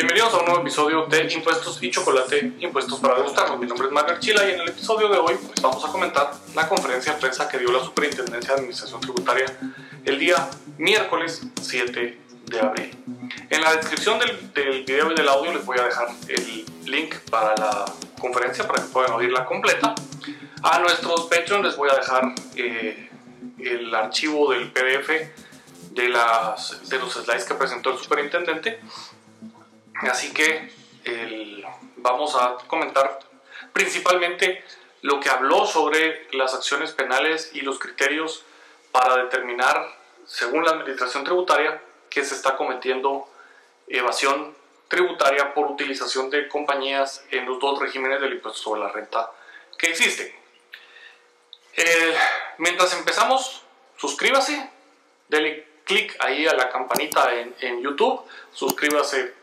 Bienvenidos a un nuevo episodio de Impuestos y Chocolate, Impuestos para Degustarnos. Mi nombre es Mario Archila y en el episodio de hoy pues, vamos a comentar la conferencia de prensa que dio la Superintendencia de Administración Tributaria el día miércoles 7 de abril. En la descripción del, del video y del audio les voy a dejar el link para la conferencia para que puedan oírla completa. A nuestros Patreon les voy a dejar eh, el archivo del PDF de, las, de los slides que presentó el superintendente. Así que vamos a comentar principalmente lo que habló sobre las acciones penales y los criterios para determinar, según la Administración Tributaria, que se está cometiendo evasión tributaria por utilización de compañías en los dos regímenes del impuesto sobre la renta que existen. Eh, mientras empezamos, suscríbase, dele clic ahí a la campanita en YouTube, suscríbase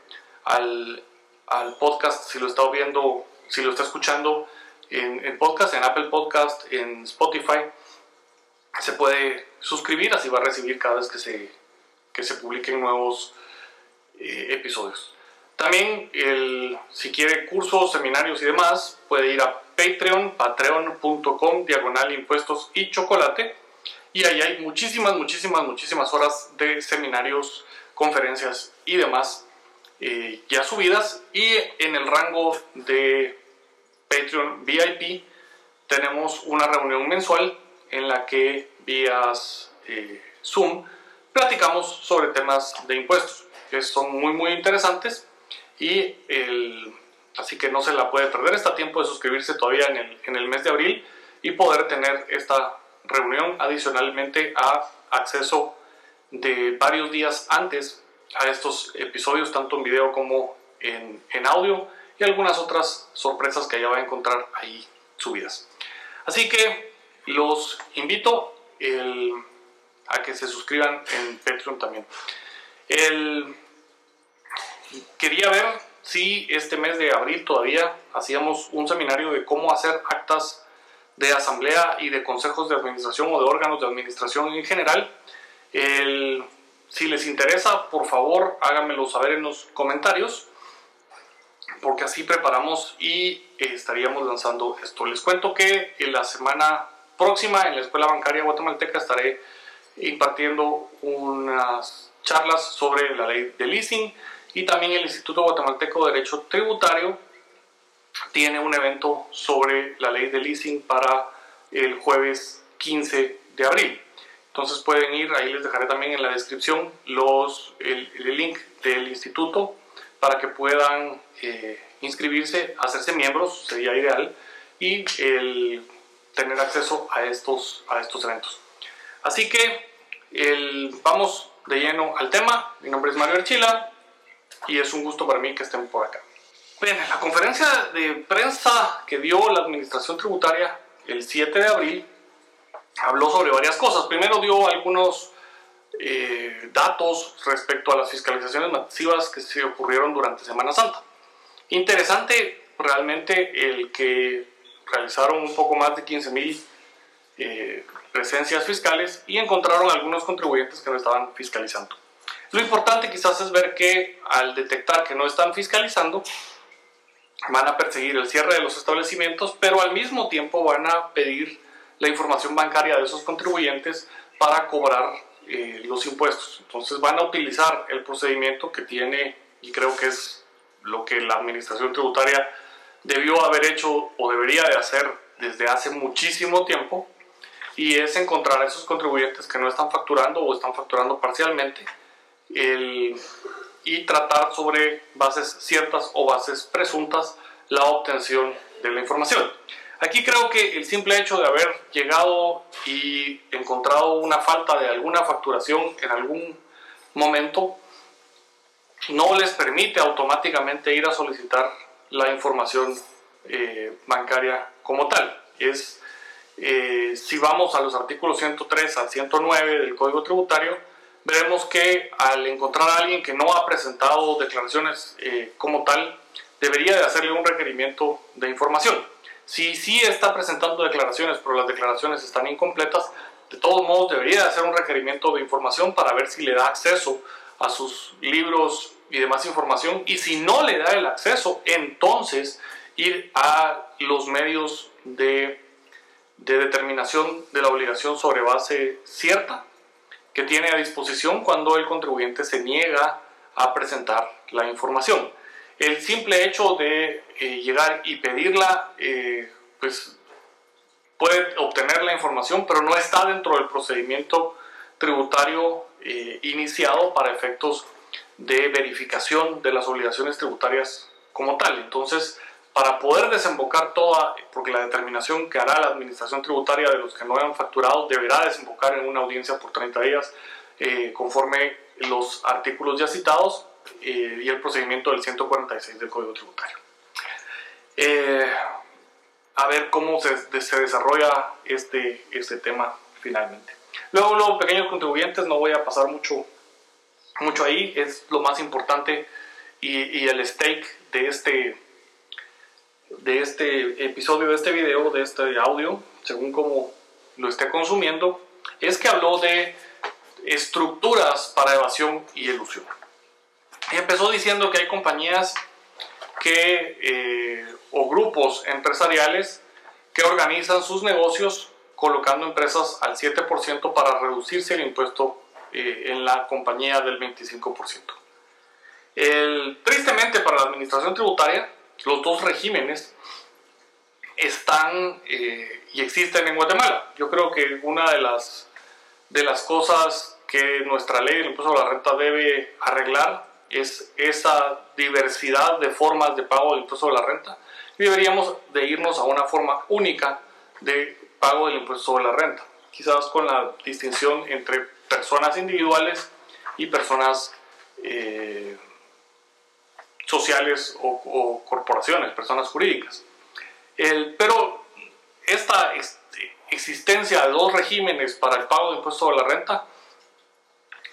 al, al, podcast si lo está viendo, si lo está escuchando en, en, podcast, en Apple Podcast, en Spotify. Se puede suscribir, así va a recibir cada vez que se, que se publiquen nuevos eh, episodios. También, el, si quiere cursos, seminarios y demás, puede ir a Patreon, patreon.com, diagonal impuestos y chocolate. Y ahí hay muchísimas, muchísimas, muchísimas horas de seminarios, conferencias y demás eh, ya subidas. Y en el rango de Patreon VIP tenemos una reunión mensual en la que vía eh, Zoom platicamos sobre temas de impuestos, que son muy, muy interesantes y así que no se la puede perder. Está tiempo de suscribirse todavía en el, en el mes de abril y poder tener esta reunión adicionalmente a acceso de varios días antes a estos episodios, tanto en video como en, en audio y algunas otras sorpresas que ya va a encontrar ahí subidas. Así que los invito a que se suscriban en Patreon también. El, quería ver si este mes de abril todavía hacíamos un seminario de cómo hacer actas de asamblea y de consejos de administración o de órganos de administración en general. El, si les interesa, por favor, háganmelo saber en los comentarios, porque así preparamos y estaríamos lanzando esto. Les cuento que en la semana próxima en la Escuela Bancaria Guatemalteca estaré impartiendo unas charlas sobre la ley de leasing y también el Instituto Guatemalteco de Derecho Tributario tiene un evento sobre la ley de leasing para el jueves 15 de abril. Entonces pueden ir, ahí les dejaré también en la descripción los, el, el link del instituto para que puedan eh, inscribirse, hacerse miembros, sería ideal, y el, tener acceso a estos, a estos eventos. Así que el, vamos de lleno al tema. Mi nombre es Mario Archila y es un gusto para mí que estén por acá. Bien, en la conferencia de prensa que dio la Administración Tributaria el 7 de abril, habló sobre varias cosas. Primero dio algunos eh, datos respecto a las fiscalizaciones masivas que se ocurrieron durante Semana Santa. Interesante realmente el que realizaron un poco más de 15 mil eh, presencias fiscales y encontraron algunos contribuyentes que no estaban fiscalizando. Lo importante quizás es ver que al detectar que no están fiscalizando, van a perseguir el cierre de los establecimientos, pero al mismo tiempo van a pedir la información bancaria de esos contribuyentes para cobrar eh, los impuestos. Entonces van a utilizar el procedimiento que tiene, y creo que es lo que la administración tributaria debió haber hecho o debería de hacer desde hace muchísimo tiempo, y es encontrar a esos contribuyentes que no están facturando o están facturando parcialmente el, y tratar sobre bases ciertas o bases presuntas la obtención de la información. Aquí creo que el simple hecho de haber llegado y encontrado una falta de alguna facturación en algún momento no les permite automáticamente ir a solicitar la información eh, bancaria como tal. Es, eh, si vamos a los artículos 103 al 109 del Código Tributario, veremos que al encontrar a alguien que no ha presentado declaraciones eh, como tal, debería de hacerle un requerimiento de información. Si sí está presentando declaraciones, pero las declaraciones están incompletas, de todos modos debería de hacer un requerimiento de información para ver si le da acceso a sus libros y demás información. Y si no le da el acceso, entonces ir a los medios de, de determinación de la obligación sobre base cierta que tiene a disposición cuando el contribuyente se niega a presentar la información. El simple hecho de eh, llegar y pedirla, eh, pues puede obtener la información, pero no está dentro del procedimiento tributario eh, iniciado para efectos de verificación de las obligaciones tributarias como tal. Entonces, para poder desembocar toda, porque la determinación que hará la administración tributaria de los que no hayan facturado deberá desembocar en una audiencia por 30 días conforme los artículos ya citados, eh, y el procedimiento del 146 del Código Tributario. Eh, a ver cómo se, se, desarrolla este, este tema finalmente. Luego, los pequeños contribuyentes, no voy a pasar mucho, mucho ahí, es lo más importante y, y el stake de este, de este episodio, de este video, de este audio, según como lo esté consumiendo, es que habló de estructuras para evasión y elusión. Empezó diciendo que hay compañías que, eh, o grupos empresariales que organizan sus negocios colocando empresas al 7% para reducirse el impuesto eh, en la compañía del 25%. El, tristemente para la administración tributaria, los dos regímenes están eh, y existen en Guatemala. Yo creo que una de las, de las cosas que nuestra ley del impuesto a la renta debe arreglar es esa diversidad de formas de pago del impuesto de la renta deberíamos de irnos a una forma única de pago del impuesto sobre la renta, quizás con la distinción entre personas individuales y personas eh, sociales o, corporaciones, personas jurídicas. El, pero esta existencia de dos regímenes para el pago del impuesto sobre la renta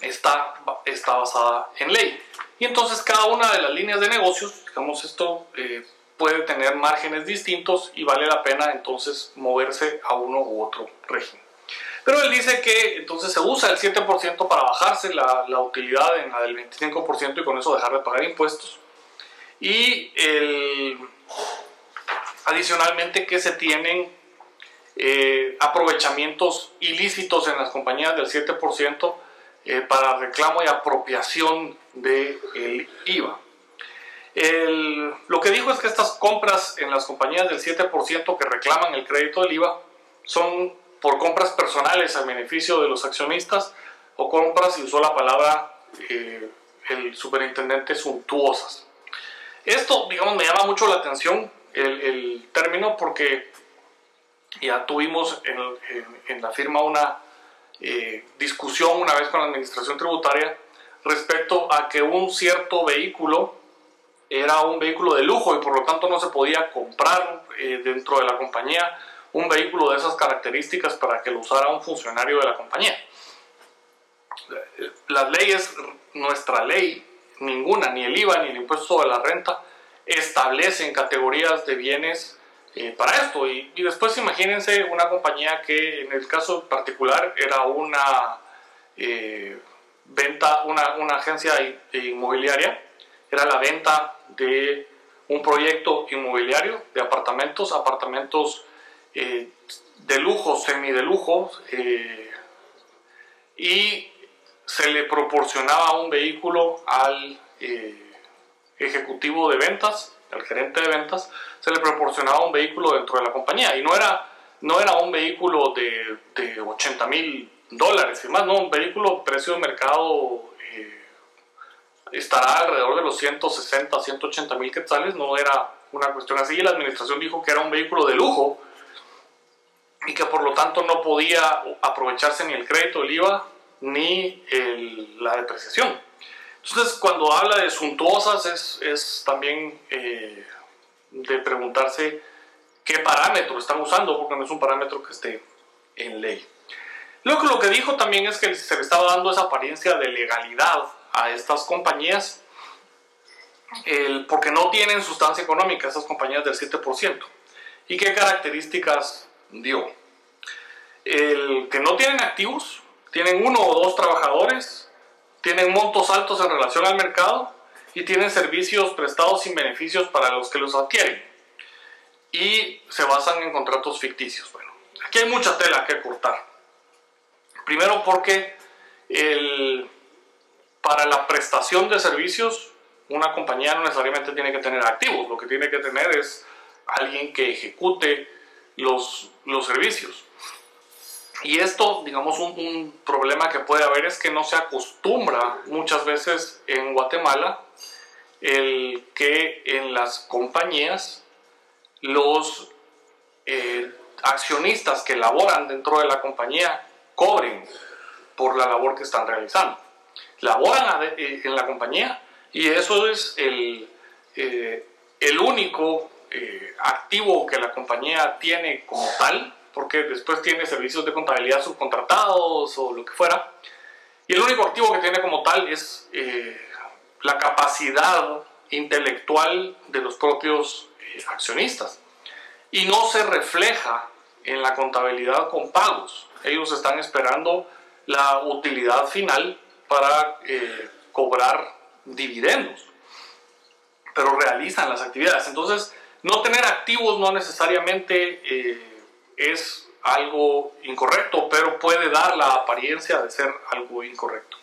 está, está basada en ley. Y entonces cada una de las líneas de negocios, digamos esto, eh, puede tener márgenes distintos y vale la pena entonces moverse a uno u otro régimen. Pero él dice que entonces se usa el 7% para bajarse la, la, utilidad en la del 25% y con eso dejar de pagar impuestos. Y adicionalmente que se tienen eh, aprovechamientos ilícitos en las compañías del 7% eh, para reclamo y apropiación del IVA. lo que dijo es que estas compras en las compañías del 7% que reclaman el crédito del IVA son por compras personales a beneficio de los accionistas o compras, y usó la palabra eh, el superintendente, suntuosas. Esto, digamos, me llama mucho la atención el, el término porque ya tuvimos en, en la firma una eh, discusión una vez con la administración tributaria respecto a que un cierto vehículo era un vehículo de lujo y por lo tanto no se podía comprar eh, dentro de la compañía un vehículo de esas características para que lo usara un funcionario de la compañía. Las leyes, nuestra ley, ninguna, ni el IVA ni el impuesto de la renta, establecen categorías de bienes eh, para esto. Y, después imagínense una compañía que en el caso particular era una eh, venta, una, una, agencia inmobiliaria, era la venta de un proyecto inmobiliario de apartamentos, apartamentos eh, de lujo, semi de lujo, y se le proporcionaba un vehículo al ejecutivo de ventas al gerente de ventas, se le proporcionaba un vehículo dentro de la compañía. Y no era, no era un vehículo de, de 80 mil dólares y más, no, un vehículo precio de mercado eh, estará alrededor de los 160, 180 mil quetzales, no era una cuestión así. Y la administración dijo que era un vehículo de lujo y que por lo tanto no podía aprovecharse ni el crédito, el IVA, ni la depreciación. Entonces, cuando habla de suntuosas, es, es también eh, de preguntarse qué parámetro están usando, porque no es un parámetro que esté en ley. Luego, lo que dijo también es que se le estaba dando esa apariencia de legalidad a estas compañías, porque no tienen sustancia económica, esas compañías del 7%. ¿Y qué características dio? El que no tienen activos, tienen uno o dos trabajadores, tienen montos altos en relación al mercado y tienen servicios prestados sin beneficios para los que los adquieren. Y se basan en contratos ficticios. Bueno, aquí hay mucha tela que cortar. Primero porque el, para la prestación de servicios una compañía no necesariamente tiene que tener activos, lo que tiene que tener es alguien que ejecute los, los servicios. Y esto, digamos, un, problema que puede haber es que no se acostumbra muchas veces en Guatemala el que en las compañías los eh, accionistas que laboran dentro de la compañía cobren por la labor que están realizando. Laboran eh, en la compañía y eso es el, eh, el único activo que la compañía tiene como tal porque después tiene servicios de contabilidad subcontratados o lo que fuera. Y el único activo que tiene como tal es eh, la capacidad intelectual de los propios eh, accionistas. Y no se refleja en la contabilidad con pagos. Ellos están esperando la utilidad final para eh, cobrar dividendos. Pero realizan las actividades. Entonces, no tener activos no necesariamente es algo incorrecto, pero puede dar la apariencia de ser algo incorrecto.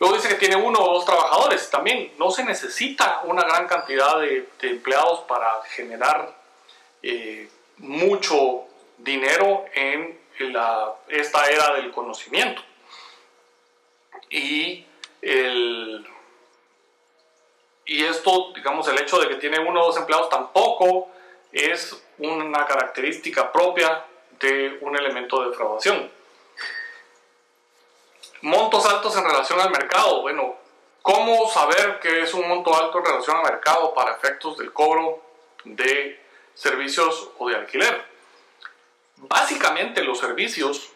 Luego dice que tiene uno o dos trabajadores. También no se necesita una gran cantidad de, empleados para generar eh, mucho dinero en esta era del conocimiento. Y, y esto, digamos, el hecho de que tiene uno o dos empleados tampoco es una característica propia de un elemento de defraudación. Montos altos en relación al mercado. Bueno, ¿cómo saber que es un monto alto en relación al mercado para efectos del cobro de servicios o de alquiler? Básicamente los servicios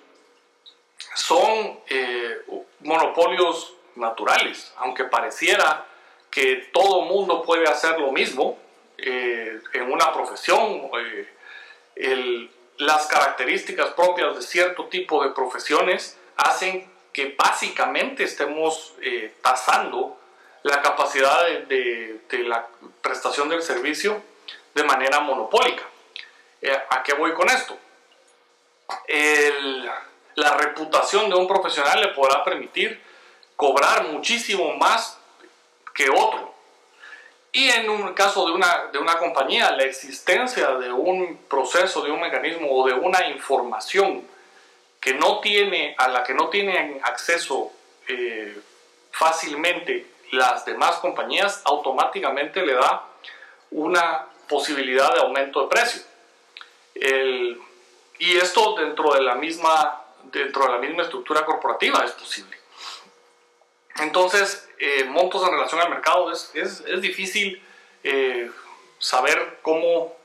son eh, monopolios naturales, aunque pareciera que todo mundo puede hacer lo mismo, eh, en una profesión, eh, las características propias de cierto tipo de profesiones hacen que básicamente estemos eh, tasando la capacidad de, la prestación del servicio de manera monopólica. ¿A qué voy con esto? la reputación de un profesional le podrá permitir cobrar muchísimo más que otro. Y en un caso de una, de una compañía, la existencia de un proceso, de un mecanismo o de una información que no tiene, a la que no tienen acceso eh, fácilmente las demás compañías, automáticamente le da una posibilidad de aumento de precio. y esto dentro de la misma dentro de la misma estructura corporativa es posible. Entonces, eh, montos en relación al mercado es, es, es difícil eh, saber cómo,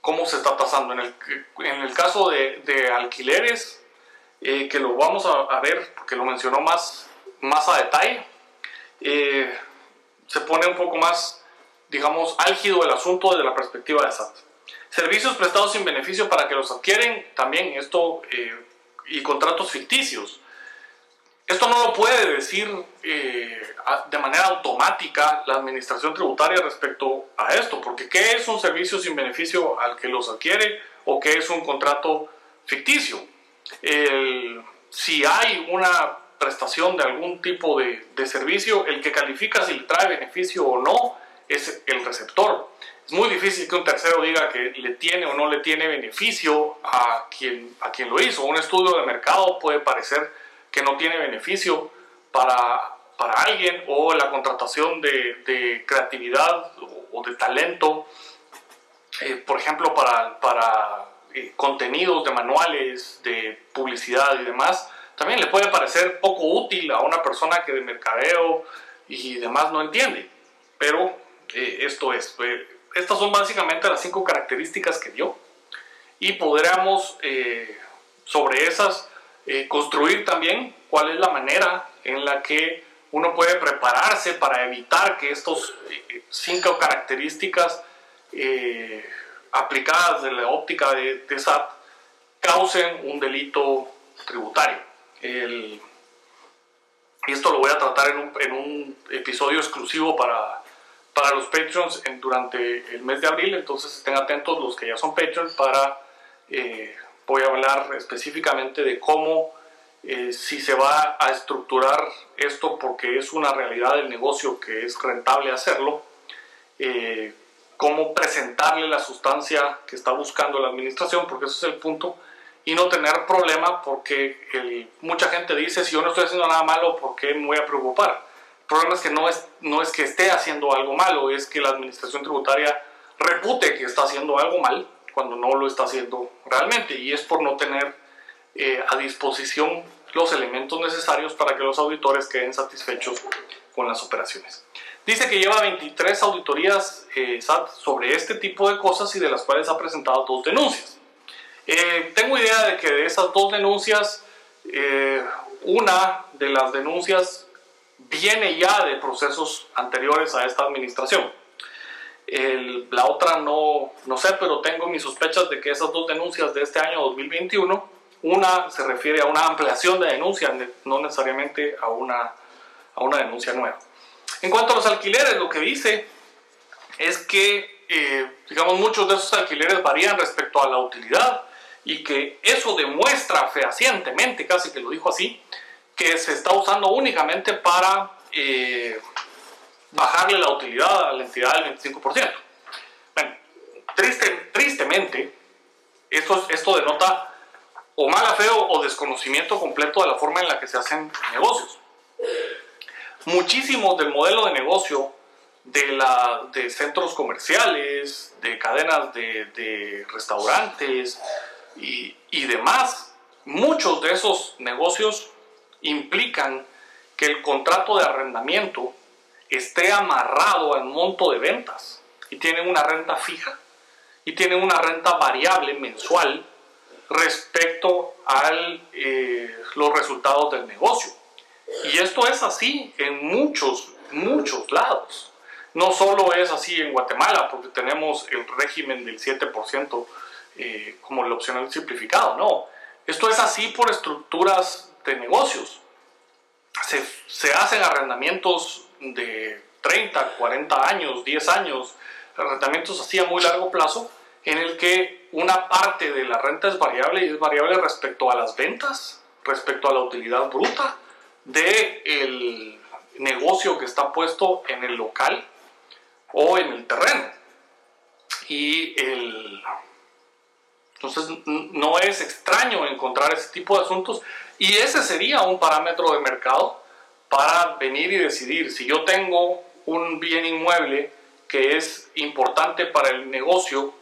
cómo se está pasando. En el, en el caso de, de alquileres, eh, que lo vamos a, ver, porque lo mencionó más, más a detalle, se pone un poco más, digamos, álgido el asunto desde la perspectiva de SAT. Servicios prestados sin beneficio para que los adquieren, también esto, y contratos ficticios. Esto no lo puede decir eh, de manera automática la administración tributaria respecto a esto, porque ¿qué es un servicio sin beneficio al que los adquiere o qué es un contrato ficticio? si hay una prestación de algún tipo de, de, servicio, el que califica si le trae beneficio o no es el receptor. Es muy difícil que un tercero diga que le tiene o no le tiene beneficio a quien, a quien lo hizo. Un estudio de mercado puede parecer que no tiene beneficio para, para alguien o la contratación de, de creatividad o, de talento, eh, por ejemplo, para, para eh, contenidos de manuales, de publicidad y demás, también le puede parecer poco útil a una persona que de mercadeo y demás no entiende. Pero eh, esto es, estas son básicamente las cinco características que dio y podríamos sobre esas eh, construir también cuál es la manera en la que uno puede prepararse para evitar que estos eh, cinco características eh, aplicadas de la óptica de, SAT causen un delito tributario. y esto lo voy a tratar en un, episodio exclusivo para, para los Patreons durante el mes de abril, entonces estén atentos los que ya son Patreons para, voy a hablar específicamente de cómo, eh, si se va a estructurar esto porque es una realidad del negocio que es rentable hacerlo, eh, cómo presentarle la sustancia que está buscando la administración, porque ese es el punto, y no tener problema porque mucha gente dice, si yo no estoy haciendo nada malo, ¿por qué me voy a preocupar? El problema es que no es, no es que esté haciendo algo malo, es que la administración tributaria repute que está haciendo algo mal cuando no lo está haciendo realmente y es por no tener eh, a disposición los elementos necesarios para que los auditores queden satisfechos con las operaciones. Dice que lleva 23 auditorías eh, SAT sobre este tipo de cosas y de las cuales ha presentado dos denuncias. Eh, tengo idea de que de esas dos denuncias, una de las denuncias viene ya de procesos anteriores a esta administración. La otra no, no sé, pero tengo mis sospechas de que esas dos denuncias de este año 2021, una se refiere a una ampliación de denuncia, no necesariamente a una, a una denuncia nueva. En cuanto a los alquileres, lo que dice es que, eh, digamos, muchos de esos alquileres varían respecto a la utilidad y que eso demuestra fehacientemente, casi que lo dijo así, que se está usando únicamente para eh, bajarle la utilidad a la entidad del 25%. Bueno, tristemente, esto, esto denota o mala fe o desconocimiento completo de la forma en la que se hacen negocios. Muchísimos del modelo de negocio de, la, de centros comerciales, de cadenas de, de restaurantes y, y demás, muchos de esos negocios implican que el contrato de arrendamiento esté amarrado al monto de ventas y tienen una renta fija y tienen una renta variable mensual respecto a eh, los resultados del negocio. Y esto es así en muchos, muchos lados. No solo es así en Guatemala, porque tenemos el régimen del 7% eh, como el opcional simplificado, no. Esto es así por estructuras de negocios. Se, se hacen arrendamientos de 30, 40 años, 10 años, arrendamientos así muy largo plazo, en el que una parte de la renta es variable y es variable respecto a las ventas, respecto a la utilidad bruta del negocio que está puesto en el local o en el terreno. Y el, entonces no es extraño encontrar ese tipo de asuntos y ese sería un parámetro de mercado para venir y decidir si yo tengo un bien inmueble que es importante para el negocio,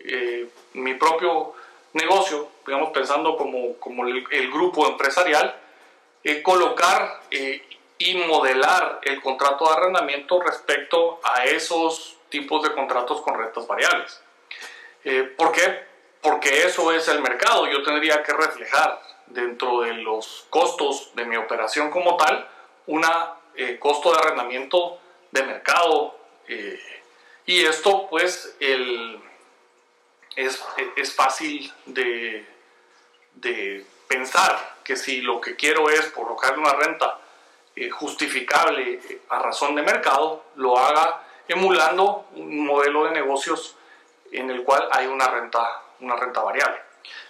eh, mi propio negocio, digamos pensando como, como el, grupo empresarial, eh, colocar eh, y modelar el contrato de arrendamiento respecto a esos tipos de contratos con rentas variables. ¿Por qué? Porque eso es el mercado. Yo tendría que reflejar dentro de los costos de mi operación como tal un eh, costo de arrendamiento de mercado. Eh, y esto pues el, es, es, fácil de, de, pensar que si lo que quiero es colocar una renta eh, justificable a razón de mercado, lo haga emulando un modelo de negocios en el cual hay una renta, una renta variable.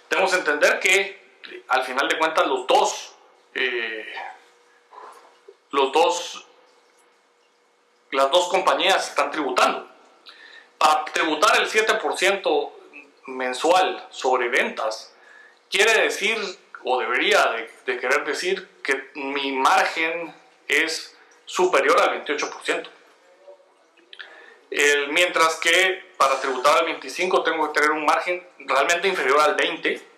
Debemos entender que al final de cuentas los dos, eh, los dos, las dos compañías están tributando. Para tributar el 7% mensual sobre ventas, quiere decir, o debería de, querer decir, que mi margen es superior al 28%. mientras que para tributar al 25 tengo que tener un margen realmente inferior al 20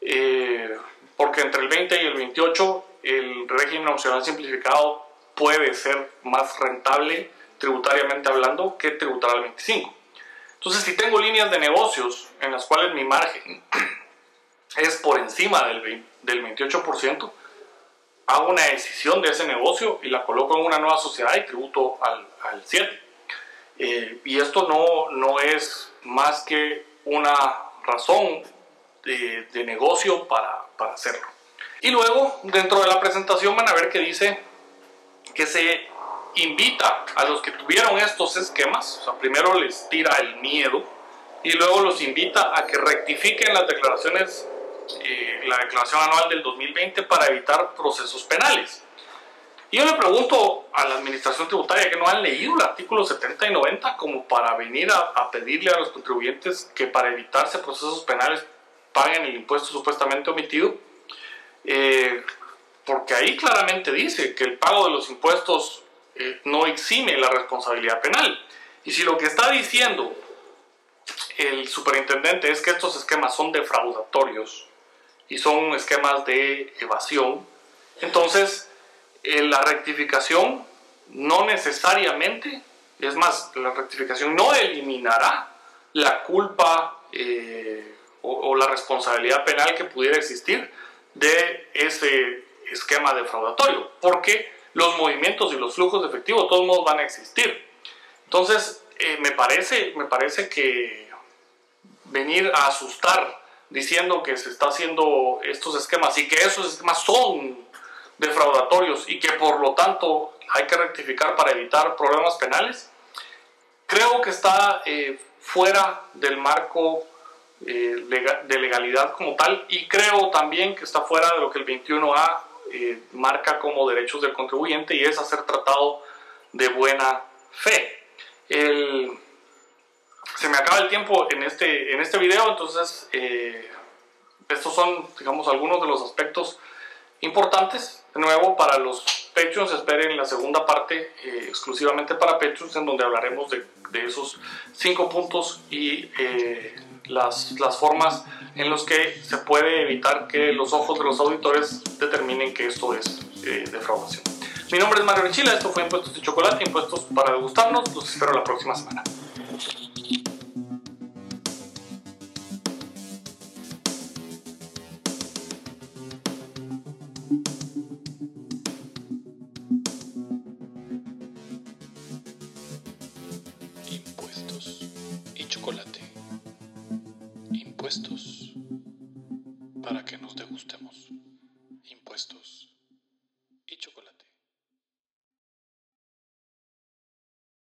eh, porque entre el 20 y el 28 el régimen opcional simplificado puede ser más rentable tributariamente hablando que tributar al 25. Entonces, si tengo líneas de negocios en las cuales mi margen es por encima del, del 28%, hago una decisión de ese negocio y la coloco en una nueva sociedad y tributo al, al 7%. Eh, y esto no, no es más que una razón de, negocio para, para, hacerlo. Y luego, dentro de la presentación van a ver que dice que se invita a los que tuvieron estos esquemas, o sea, primero les tira el miedo y luego los invita a que rectifiquen las declaraciones, eh, la declaración anual del 2020 para evitar procesos penales. Y yo le pregunto a la administración tributaria que no han leído el artículo 70 y 90 como para venir a, pedirle a los contribuyentes que para evitarse procesos penales paguen el impuesto supuestamente omitido. Eh, porque ahí claramente dice que el pago de los impuestos eh, no exime la responsabilidad penal. Y si lo que está diciendo el superintendente es que estos esquemas son defraudatorios y son esquemas de evasión, entonces eh, la rectificación no necesariamente, es más, la rectificación no eliminará la culpa eh, o, la responsabilidad penal que pudiera existir de ese esquema defraudatorio, porque los movimientos y los flujos de efectivo de todos modos van a existir. Entonces, eh, me, parece, me parece que venir a asustar diciendo que se está haciendo estos esquemas y que esos esquemas son defraudatorios y que por lo tanto hay que rectificar para evitar problemas penales, creo que está eh, fuera del marco eh, de legalidad como tal y creo también que está fuera de lo que el 21A eh, marca como derechos del contribuyente y es hacer tratado de buena fe. se me acaba el tiempo en este, en este video, entonces estos son, digamos, algunos de los aspectos importantes. De nuevo, para los Patreons, esperen la segunda parte eh, exclusivamente para Patreons, en donde hablaremos de, esos cinco puntos y eh, las, formas en las que se puede evitar que los ojos de los auditores determinen que esto es eh, defraudación. Mi nombre es Mario Richila, esto fue Impuestos de Chocolate, Impuestos para degustarnos. Los espero la próxima semana.